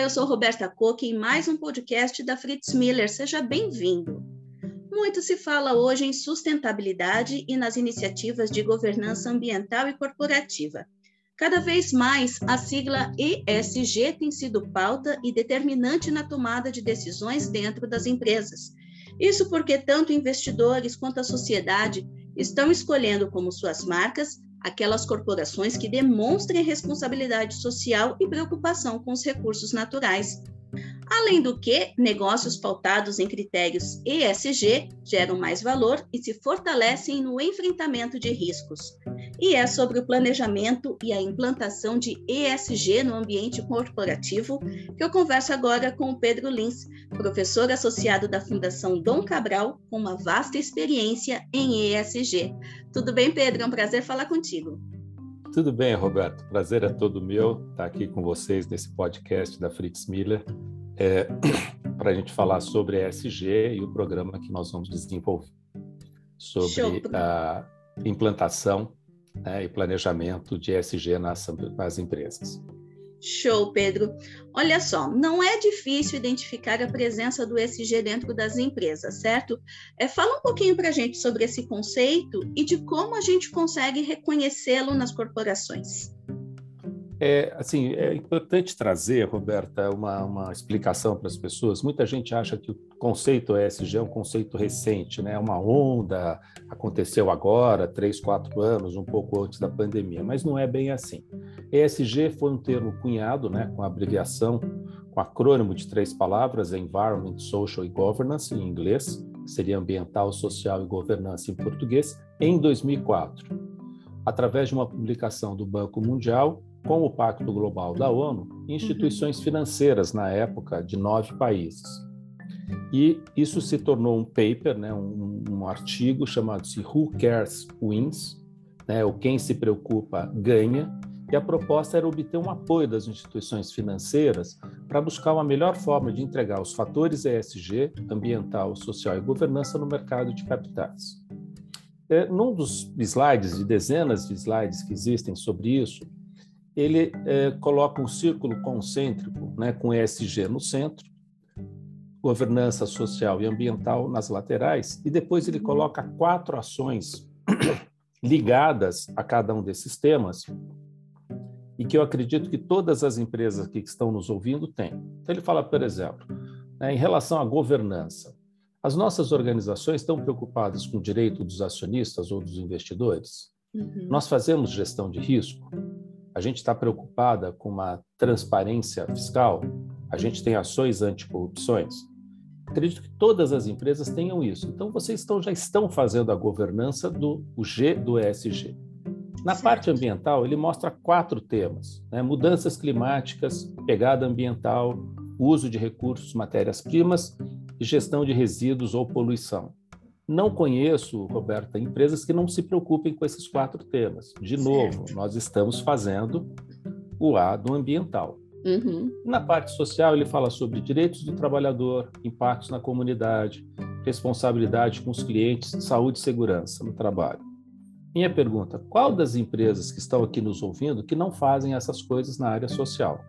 Olá, eu sou Roberta Koch em mais um podcast da Fritz Miller. Seja bem-vindo. Muito se fala hoje em sustentabilidade e nas iniciativas de governança ambiental e corporativa. Cada vez mais, a sigla ESG tem sido pauta e determinante na tomada de decisões dentro das empresas. Isso porque tanto investidores quanto a sociedade estão escolhendo como suas marcas aquelas corporações que demonstrem responsabilidade social e preocupação com os recursos naturais. Além do que, negócios pautados em critérios ESG geram mais valor e se fortalecem no enfrentamento de riscos. E é sobre o planejamento e a implantação de ESG no ambiente corporativo que eu converso agora com o Pedro Lins, professor associado da Fundação Dom Cabral, com uma vasta experiência em ESG. Tudo bem, Pedro? É um prazer falar contigo. Tudo bem, Roberto. Prazer é todo meu estar aqui com vocês nesse podcast da Fritz Miller é, para a gente falar sobre ESG e o programa que nós vamos desenvolver sobre Show. a implantação né, e planejamento de ESG nas, nas empresas. Show, Pedro. Olha só, não é difícil identificar a presença do ESG dentro das empresas, certo? É, fala um pouquinho para a gente sobre esse conceito e de como a gente consegue reconhecê-lo nas corporações. É, assim, é importante trazer, Roberta, uma, uma explicação para as pessoas. Muita gente acha que o conceito ESG é um conceito recente, né? É uma onda, aconteceu agora, três, quatro anos, um pouco antes da pandemia, mas não é bem assim. ESG foi um termo cunhado, né, com abreviação, com acrônimo de três palavras, Environment, Social e Governance, em inglês, seria ambiental, social e governança em português, em 2004. Através de uma publicação do Banco Mundial, com o Pacto Global da ONU, instituições uhum. financeiras na época de nove países. E isso se tornou um paper, né, um, um artigo chamado-se Who Cares Wins, né, o quem se preocupa ganha, e a proposta era obter um apoio das instituições financeiras para buscar uma melhor forma de entregar os fatores ESG, ambiental, social e governança no mercado de capitais. É, num dos slides, de dezenas de slides que existem sobre isso, ele é, coloca um círculo concêntrico, né, com ESG no centro, governança social e ambiental nas laterais, e depois ele coloca quatro ações ligadas a cada um desses temas, e que eu acredito que todas as empresas que estão nos ouvindo têm. Então, ele fala, por exemplo, né, em relação à governança, as nossas organizações estão preocupadas com o direito dos acionistas ou dos investidores? Uhum. Nós fazemos gestão de risco? A gente está preocupada com uma transparência fiscal? A gente tem ações anticorrupções? Acredito que todas as empresas tenham isso. Então, vocês estão, já estão fazendo a governança do G do ESG. Na parte ambiental, ele mostra quatro temas: né? mudanças climáticas, pegada ambiental, uso de recursos, matérias-primas e gestão de resíduos ou poluição. Não conheço, Roberta, empresas que não se preocupem com esses quatro temas. De novo, nós estamos fazendo o A do ambiental. Uhum. Na parte social, ele fala sobre direitos do trabalhador, impactos na comunidade, responsabilidade com os clientes, saúde e segurança no trabalho. Minha pergunta: qual das empresas que estão aqui nos ouvindo que não fazem essas coisas na área social?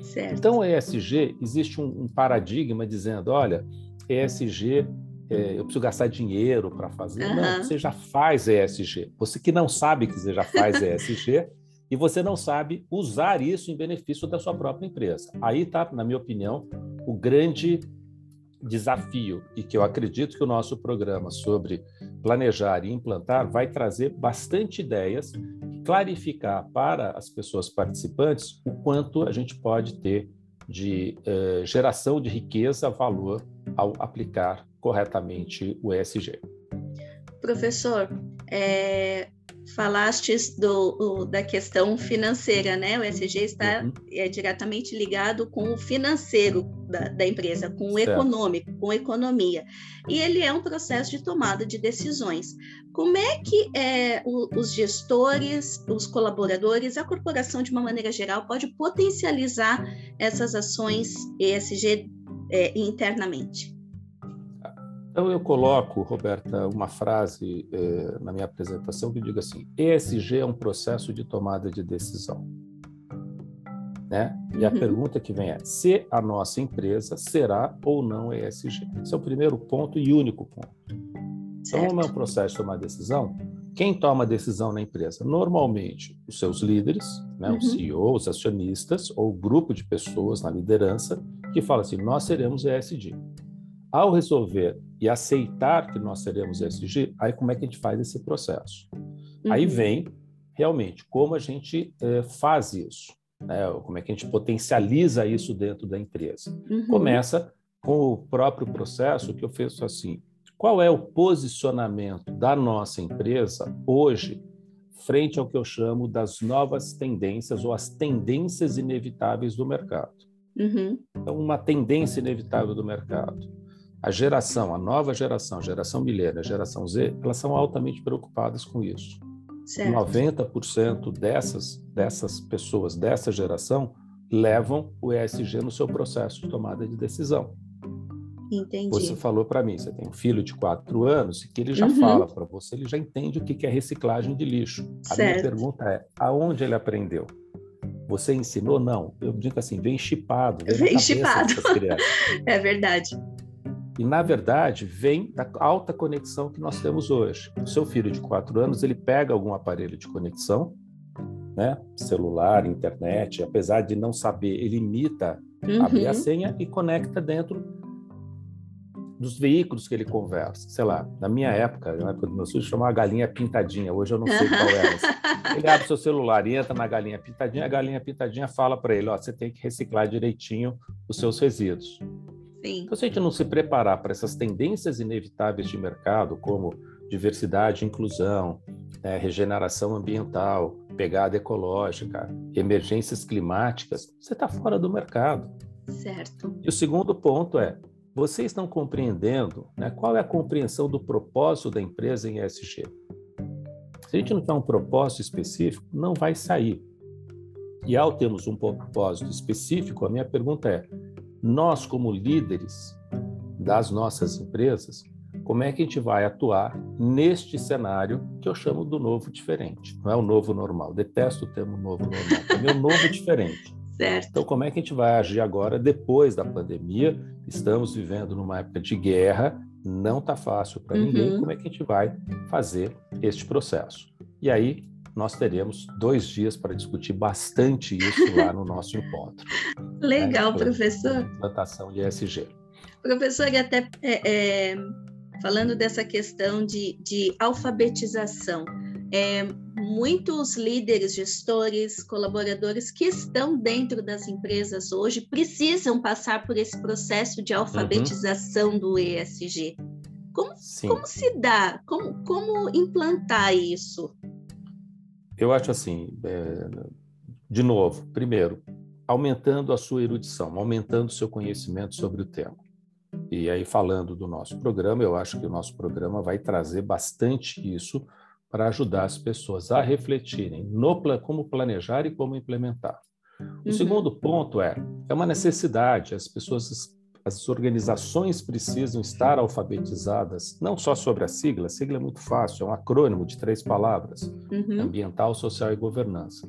Certo. Então, ESG, existe um, um paradigma dizendo: olha, ESG é, eu preciso gastar dinheiro para fazer. Uhum. Não, você já faz ESG. Você que não sabe que você já faz ESG e você não sabe usar isso em benefício da sua própria empresa. Aí está, na minha opinião, o grande desafio e que eu acredito que o nosso programa sobre planejar e implantar vai trazer bastante ideias e clarificar para as pessoas participantes o quanto a gente pode ter de eh, geração de riqueza, valor ao aplicar corretamente o ESG. Professor, é, falastes do, da questão financeira, né? O ESG está uhum. é, diretamente ligado com o financeiro da, da empresa, com o certo. econômico, com a economia. E ele é um processo de tomada de decisões. Como é que é, o, os gestores, os colaboradores, a corporação de uma maneira geral pode potencializar essas ações ESG é, internamente? Então, eu coloco, Roberta, uma frase eh, na minha apresentação que diga assim: ESG é um processo de tomada de decisão. Né? E a uhum. pergunta que vem é: se a nossa empresa será ou não ESG? Esse é o primeiro ponto e único ponto. Certo. Então, como é um processo de tomar decisão, quem toma a decisão na empresa? Normalmente, os seus líderes, né, uhum. o CEO, os acionistas, ou o grupo de pessoas na liderança, que fala assim: nós seremos ESG. Ao resolver e aceitar que nós seremos ESG, aí como é que a gente faz esse processo? Uhum. Aí vem realmente como a gente eh, faz isso, né? como é que a gente potencializa isso dentro da empresa. Uhum. Começa com o próprio processo que eu faço assim: qual é o posicionamento da nossa empresa hoje frente ao que eu chamo das novas tendências ou as tendências inevitáveis do mercado? Uhum. Então, uma tendência inevitável do mercado. A geração, a nova geração, a geração milênio, a geração Z, elas são altamente preocupadas com isso. Certo. 90% dessas, dessas pessoas dessa geração levam o ESG no seu processo de tomada de decisão. Entendi. Você falou para mim, você tem um filho de quatro anos que ele já uhum. fala para você, ele já entende o que é reciclagem de lixo. Certo. A minha pergunta é, aonde ele aprendeu? Você ensinou? Não. Eu digo assim, vem chipado. Vem, vem chipado. é verdade. E, na verdade, vem da alta conexão que nós temos hoje. O seu filho de quatro anos, ele pega algum aparelho de conexão, né? celular, internet, apesar de não saber, ele imita uhum. abrir a senha e conecta dentro dos veículos que ele conversa. Sei lá, na minha época, na época do meu filho, chamava galinha pintadinha. Hoje eu não sei qual é. Ele abre seu celular e entra na galinha pintadinha, a galinha pintadinha fala para ele: ó, você tem que reciclar direitinho os seus resíduos. Sim. Então, se a gente não se preparar para essas tendências inevitáveis de mercado, como diversidade inclusão, né, regeneração ambiental, pegada ecológica, emergências climáticas, você está fora do mercado. Certo. E o segundo ponto é vocês estão compreendendo né, qual é a compreensão do propósito da empresa em ESG? Se a gente não tiver um propósito específico, não vai sair. E ao termos um propósito específico, a minha pergunta é: nós, como líderes das nossas empresas, como é que a gente vai atuar neste cenário que eu chamo do novo diferente? Não é o novo normal, detesto o termo novo normal, é o novo diferente. Certo. Então, como é que a gente vai agir agora, depois da pandemia? Estamos vivendo numa época de guerra, não está fácil para uhum. ninguém. Como é que a gente vai fazer este processo? E aí, nós teremos dois dias para discutir bastante isso lá no nosso encontro. Legal, né? professor. Implantação de ESG. Professor, e até é, é, falando dessa questão de, de alfabetização, é, muitos líderes, gestores, colaboradores que estão dentro das empresas hoje precisam passar por esse processo de alfabetização uhum. do ESG. Como, como se dá? Como, como implantar isso? Eu acho assim, é, de novo, primeiro, aumentando a sua erudição, aumentando o seu conhecimento sobre o tema. E aí, falando do nosso programa, eu acho que o nosso programa vai trazer bastante isso para ajudar as pessoas a refletirem no como planejar e como implementar. O uhum. segundo ponto é é uma necessidade, as pessoas as organizações precisam estar alfabetizadas não só sobre a sigla, a sigla é muito fácil, é um acrônimo de três palavras: uhum. ambiental, social e governança.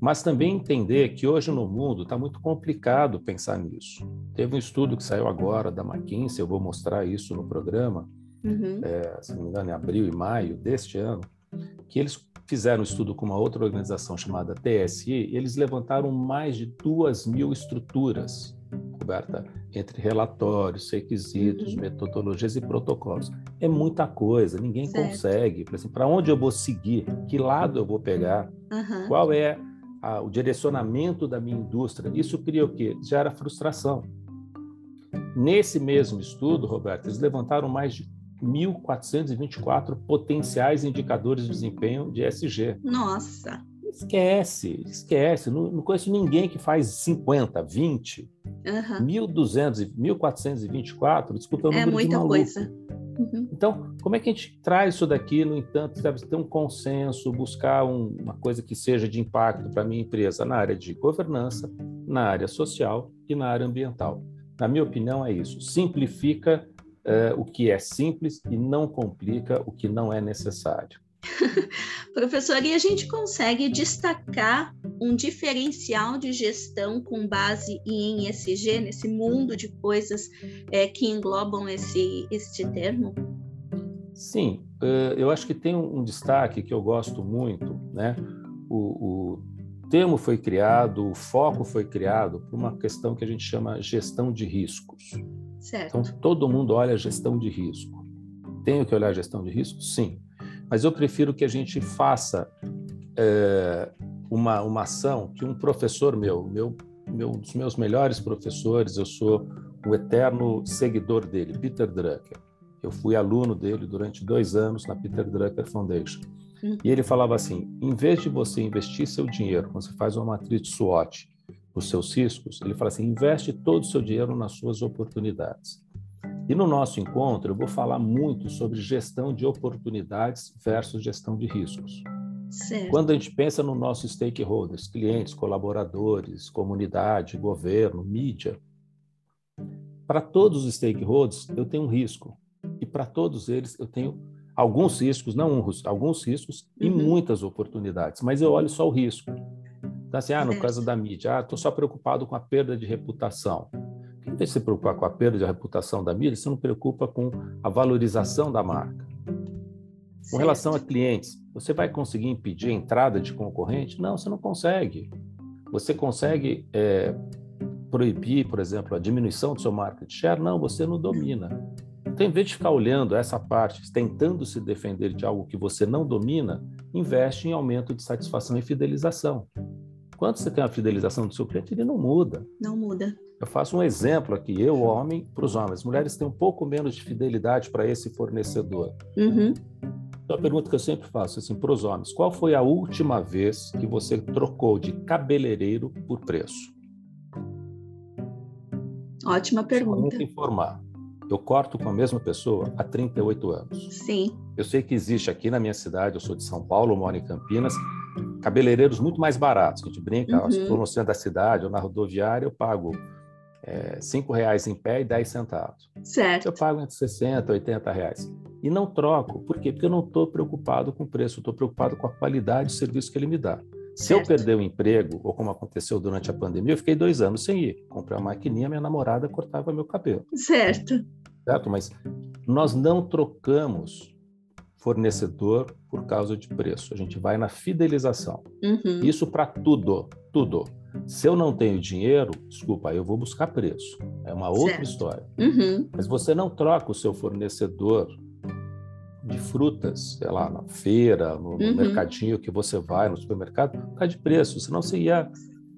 Mas também entender que hoje no mundo está muito complicado pensar nisso. Teve um estudo que saiu agora da McKinsey, eu vou mostrar isso no programa, uhum. é, se não me engano, em abril e maio deste ano, que eles fizeram um estudo com uma outra organização chamada TSI, e eles levantaram mais de duas mil estruturas, Roberta, entre relatórios, requisitos, uhum. metodologias e protocolos. É muita coisa, ninguém certo. consegue. Para assim, onde eu vou seguir? Que lado eu vou pegar? Uhum. Qual é a, o direcionamento da minha indústria? Isso cria o quê? Gera frustração. Nesse mesmo estudo, Roberto, eles levantaram mais de 1.424 potenciais indicadores de desempenho de ESG. Nossa! Esquece, esquece. Não, não conheço ninguém que faz 50, 20. Uhum. 1.200, 1.424, desculpa, é um É muita coisa. Uhum. Então, como é que a gente traz isso daqui, no entanto, deve ter um consenso, buscar um, uma coisa que seja de impacto para a minha empresa na área de governança, na área social e na área ambiental? Na minha opinião, é isso. Simplifica uh, o que é simples e não complica o que não é necessário. Professor, e a gente consegue destacar um diferencial de gestão com base em ESG, nesse mundo de coisas é, que englobam esse, este termo? Sim, eh, eu acho que tem um destaque que eu gosto muito, né? O, o termo foi criado, o foco foi criado por uma questão que a gente chama gestão de riscos. Certo. Então, todo mundo olha gestão de risco. Tenho que olhar gestão de risco? Sim. Mas eu prefiro que a gente faça é, uma, uma ação que um professor meu, meu, meu, um dos meus melhores professores, eu sou um eterno seguidor dele, Peter Drucker. Eu fui aluno dele durante dois anos na Peter Drucker Foundation. Hum. E ele falava assim: em vez de você investir seu dinheiro, quando você faz uma matriz SWOT, os seus riscos, ele fala assim: investe todo o seu dinheiro nas suas oportunidades. E no nosso encontro, eu vou falar muito sobre gestão de oportunidades versus gestão de riscos. Certo. Quando a gente pensa no nosso stakeholders, clientes, colaboradores, comunidade, governo, mídia, para todos os stakeholders eu tenho um risco e para todos eles eu tenho alguns riscos, não um, alguns riscos uhum. e muitas oportunidades, mas eu olho só o risco. Então, assim, ah, no certo. caso da mídia, ah, estou só preocupado com a perda de reputação. Em vez de se preocupar com a perda de reputação da mídia, você não preocupa com a valorização da marca. Com relação a clientes, você vai conseguir impedir a entrada de concorrente? Não, você não consegue. Você consegue é, proibir, por exemplo, a diminuição do seu market share? Não, você não domina. Então, em vez de ficar olhando essa parte, tentando se defender de algo que você não domina, investe em aumento de satisfação e fidelização. Quando você tem a fidelização do seu cliente, ele não muda. Não muda. Eu faço um exemplo aqui, eu, homem, para os homens. Mulheres têm um pouco menos de fidelidade para esse fornecedor. Uhum. Então, a pergunta que eu sempre faço assim, para os homens: qual foi a última vez que você trocou de cabeleireiro por preço? Ótima pergunta. Só informar. Eu corto com a mesma pessoa há 38 anos. Sim. Eu sei que existe aqui na minha cidade, eu sou de São Paulo, moro em Campinas, cabeleireiros muito mais baratos. A gente brinca, uhum. se for no centro da cidade ou na rodoviária, eu pago é, cinco reais em pé e 10 centavos. Certo. Eu pago entre 60 e 80 reais. E não troco. Por quê? Porque eu não estou preocupado com o preço, estou preocupado com a qualidade do serviço que ele me dá. Se certo. eu perder o emprego, ou como aconteceu durante a pandemia, eu fiquei dois anos sem ir. Comprei uma maquininha, minha namorada cortava meu cabelo. Certo. Certo? Mas nós não trocamos fornecedor por causa de preço. A gente vai na fidelização. Uhum. Isso para tudo, tudo. Se eu não tenho dinheiro, desculpa, eu vou buscar preço. É uma outra certo. história. Uhum. Mas você não troca o seu fornecedor de frutas, sei lá, na feira, no, uhum. mercadinho que você vai, no supermercado, por causa de preço. Senão você ia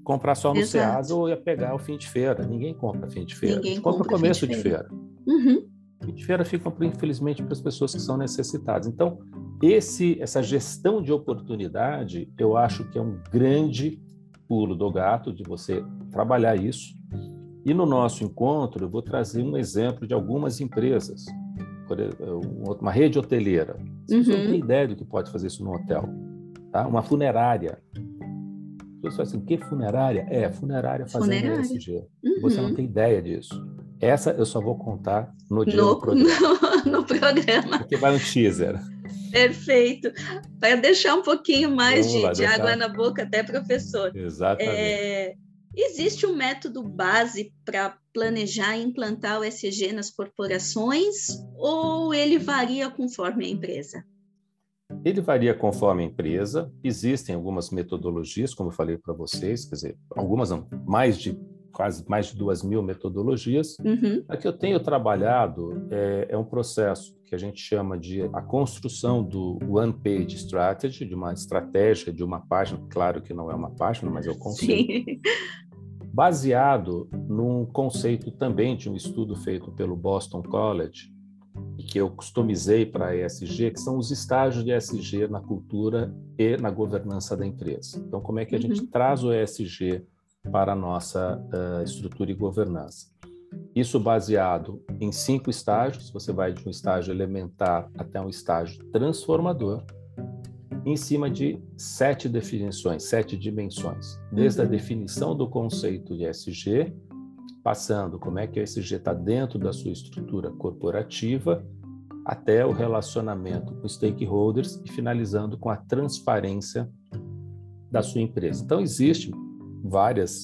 comprar só no Exato. Ceasa ou ia pegar o fim de feira. Ninguém compra fim de feira. Ninguém compra compra começo de feira. De feira. Uhum. Fim de feira fica, infelizmente, para as pessoas que são necessitadas. Então, esse, essa gestão de oportunidade, eu acho que é um grande pulo do gato de você trabalhar isso. E no nosso encontro, eu vou trazer um exemplo de algumas empresas, uma rede hoteleira. Você uhum. não tem ideia do que pode fazer isso no hotel. Tá? Uma funerária. Você fala assim, que funerária? É, funerária fazendo funerária. ESG. Uhum. Você não tem ideia disso. Essa eu só vou contar no dia no, do programa. No, no programa. Porque vai um teaser. Perfeito. Para deixar um pouquinho mais de, lá, de água na boca, até professor. Exatamente. É, existe um método base para planejar e implantar o SG nas corporações ou ele varia conforme a empresa? Ele varia conforme a empresa. Existem algumas metodologias, como eu falei para vocês, quer dizer, algumas não, mais de quase mais de duas mil metodologias. Uhum. A que eu tenho trabalhado é, é, um processo que a gente chama de a construção do One Page Strategy, de uma estratégia de uma página, claro que não é uma página, mas o conceito, Sim. baseado num conceito também de um estudo feito pelo Boston College, e que eu customizei para a ESG, que são os estágios de ESG na cultura e na governança da empresa. Então, como é que a uhum. gente traz o ESG para a nossa uh, estrutura e governança. Isso baseado em cinco estágios, você vai de um estágio elementar até um estágio transformador, em cima de sete definições, sete dimensões, desde a uhum. definição do conceito de SG, passando como é que o SG está dentro da sua estrutura corporativa, até o relacionamento com stakeholders e finalizando com a transparência da sua empresa. Então, existem várias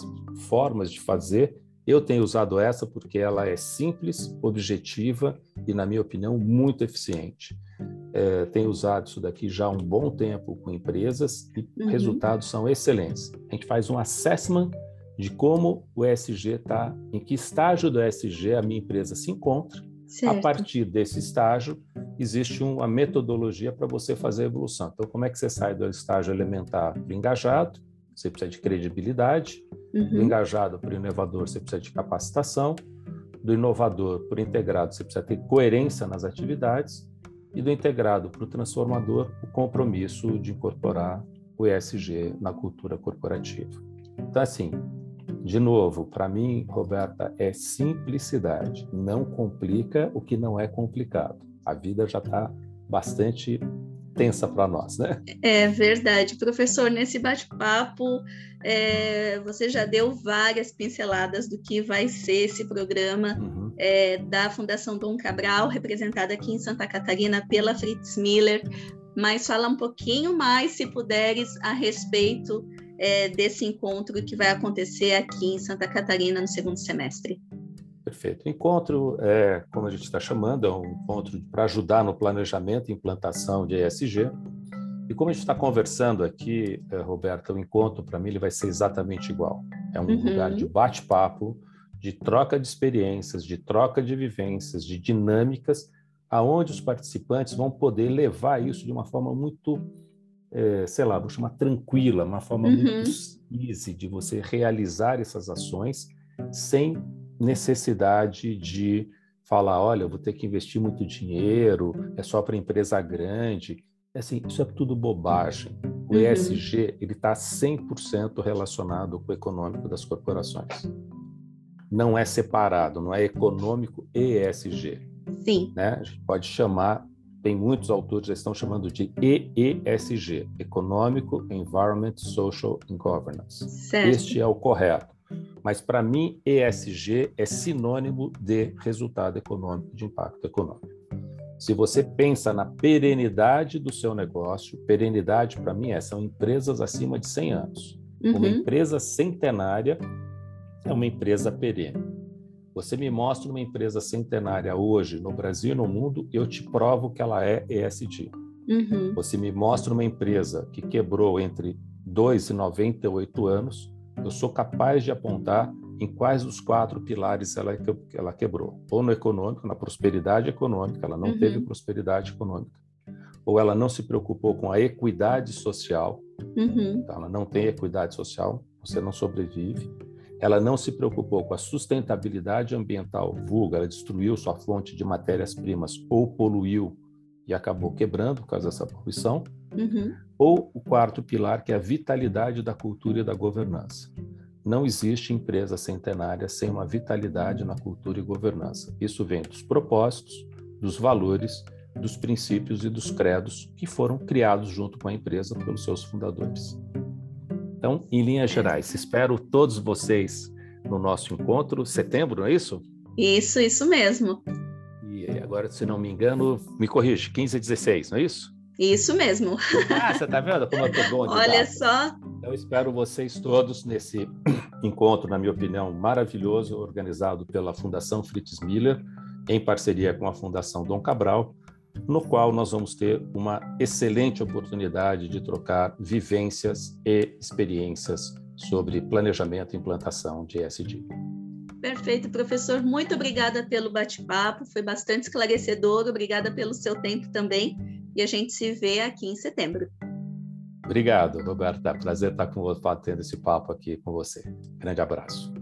formas de fazer. Eu tenho usado essa porque ela é simples, objetiva e, na minha opinião, muito eficiente. É, tenho usado isso daqui já há um bom tempo com empresas e uhum. resultados são excelentes. A gente faz um assessment de como o ESG está, em que estágio do ESG a minha empresa se encontra. Certo. A partir desse estágio, existe uma metodologia para você fazer a evolução. Então, como é que você sai do estágio elementar para engajado? Você precisa de credibilidade. Uhum. Do engajado para o inovador, você precisa de capacitação. Do inovador para o integrado, você precisa ter coerência nas atividades. E do integrado para o transformador, o compromisso de incorporar o ESG na cultura corporativa. Então, assim, de novo, para mim, Roberta, é simplicidade. Não complica o que não é complicado. A vida já está bastante tensa para nós, né? É verdade. Professor, nesse bate-papo, é, você já deu várias pinceladas do que vai ser esse programa uhum. é, da Fundação Dom Cabral, representada aqui em Santa Catarina pela Fritz Miller. Mas fala um pouquinho mais, se puderes, a respeito é, desse encontro que vai acontecer aqui em Santa Catarina no segundo semestre. Perfeito. O encontro, é, como a gente está chamando, é um encontro para ajudar no planejamento e implantação de ESG. E como a gente está conversando aqui, é, Roberta, o encontro para mim ele vai ser exatamente igual. É um uhum. lugar de bate-papo, de troca de experiências, de troca de vivências, de dinâmicas, aonde os participantes vão poder levar isso de uma forma muito é, sei lá, vou chamar tranquila, uma forma uhum. muito easy de você realizar essas ações sem necessidade de falar, olha, eu vou ter que investir muito dinheiro, é só para empresa grande. Assim, isso é tudo bobagem. O uhum. ESG ele está 100% relacionado com o econômico das corporações. Não é separado, não é econômico e ESG. Sim. Né? A gente pode chamar tem muitos autores já estão chamando de EESG, Econômico, Environment, Social and Governance. Certo. Este é o correto. Mas para mim, ESG é sinônimo de resultado econômico, de impacto econômico. Se você pensa na perenidade do seu negócio, perenidade para mim é, são empresas acima de 100 anos. Uhum. Uma empresa centenária é uma empresa perene. Você me mostra uma empresa centenária hoje no Brasil e no mundo, eu te provo que ela é ESG. Uhum. Você me mostra uma empresa que quebrou entre 2 e 98 anos, eu sou capaz de apontar em quais dos quatro pilares ela, ela quebrou. Ou no econômico, na prosperidade econômica, ela não uhum. teve prosperidade econômica. Ou ela não se preocupou com a equidade social, uhum. então ela não tem equidade social, você não sobrevive ela não se preocupou com a sustentabilidade ambiental, vulga, ela destruiu sua fonte de matérias-primas ou poluiu e acabou quebrando por causa dessa poluição. Uhum. Ou o quarto pilar, que é a vitalidade da cultura e da governança. Não existe empresa centenária sem uma vitalidade na cultura e governança. Isso vem dos propósitos, dos valores, dos princípios e dos credos que foram criados junto com a empresa pelos seus fundadores. Então, em linhas gerais, espero todos vocês no nosso encontro, setembro, não é isso? Isso, isso mesmo. E agora, se não me engano, me corrige, 15 a 16, não é isso? Isso mesmo. Ah, você está vendo como eu tô bom de Olha só. Eu espero vocês todos nesse encontro, na minha opinião, maravilhoso, organizado pela Fundação Fritz Miller, em parceria com a Fundação Dom Cabral, no qual nós vamos ter uma excelente oportunidade de trocar vivências e experiências sobre planejamento e implantação de ESG. Perfeito, professor. Muito obrigada pelo bate-papo, foi bastante esclarecedor. Obrigada pelo seu tempo também. E a gente se vê aqui em setembro. Obrigado, Roberta. Prazer estar com você, tendo esse papo aqui com você. Grande abraço.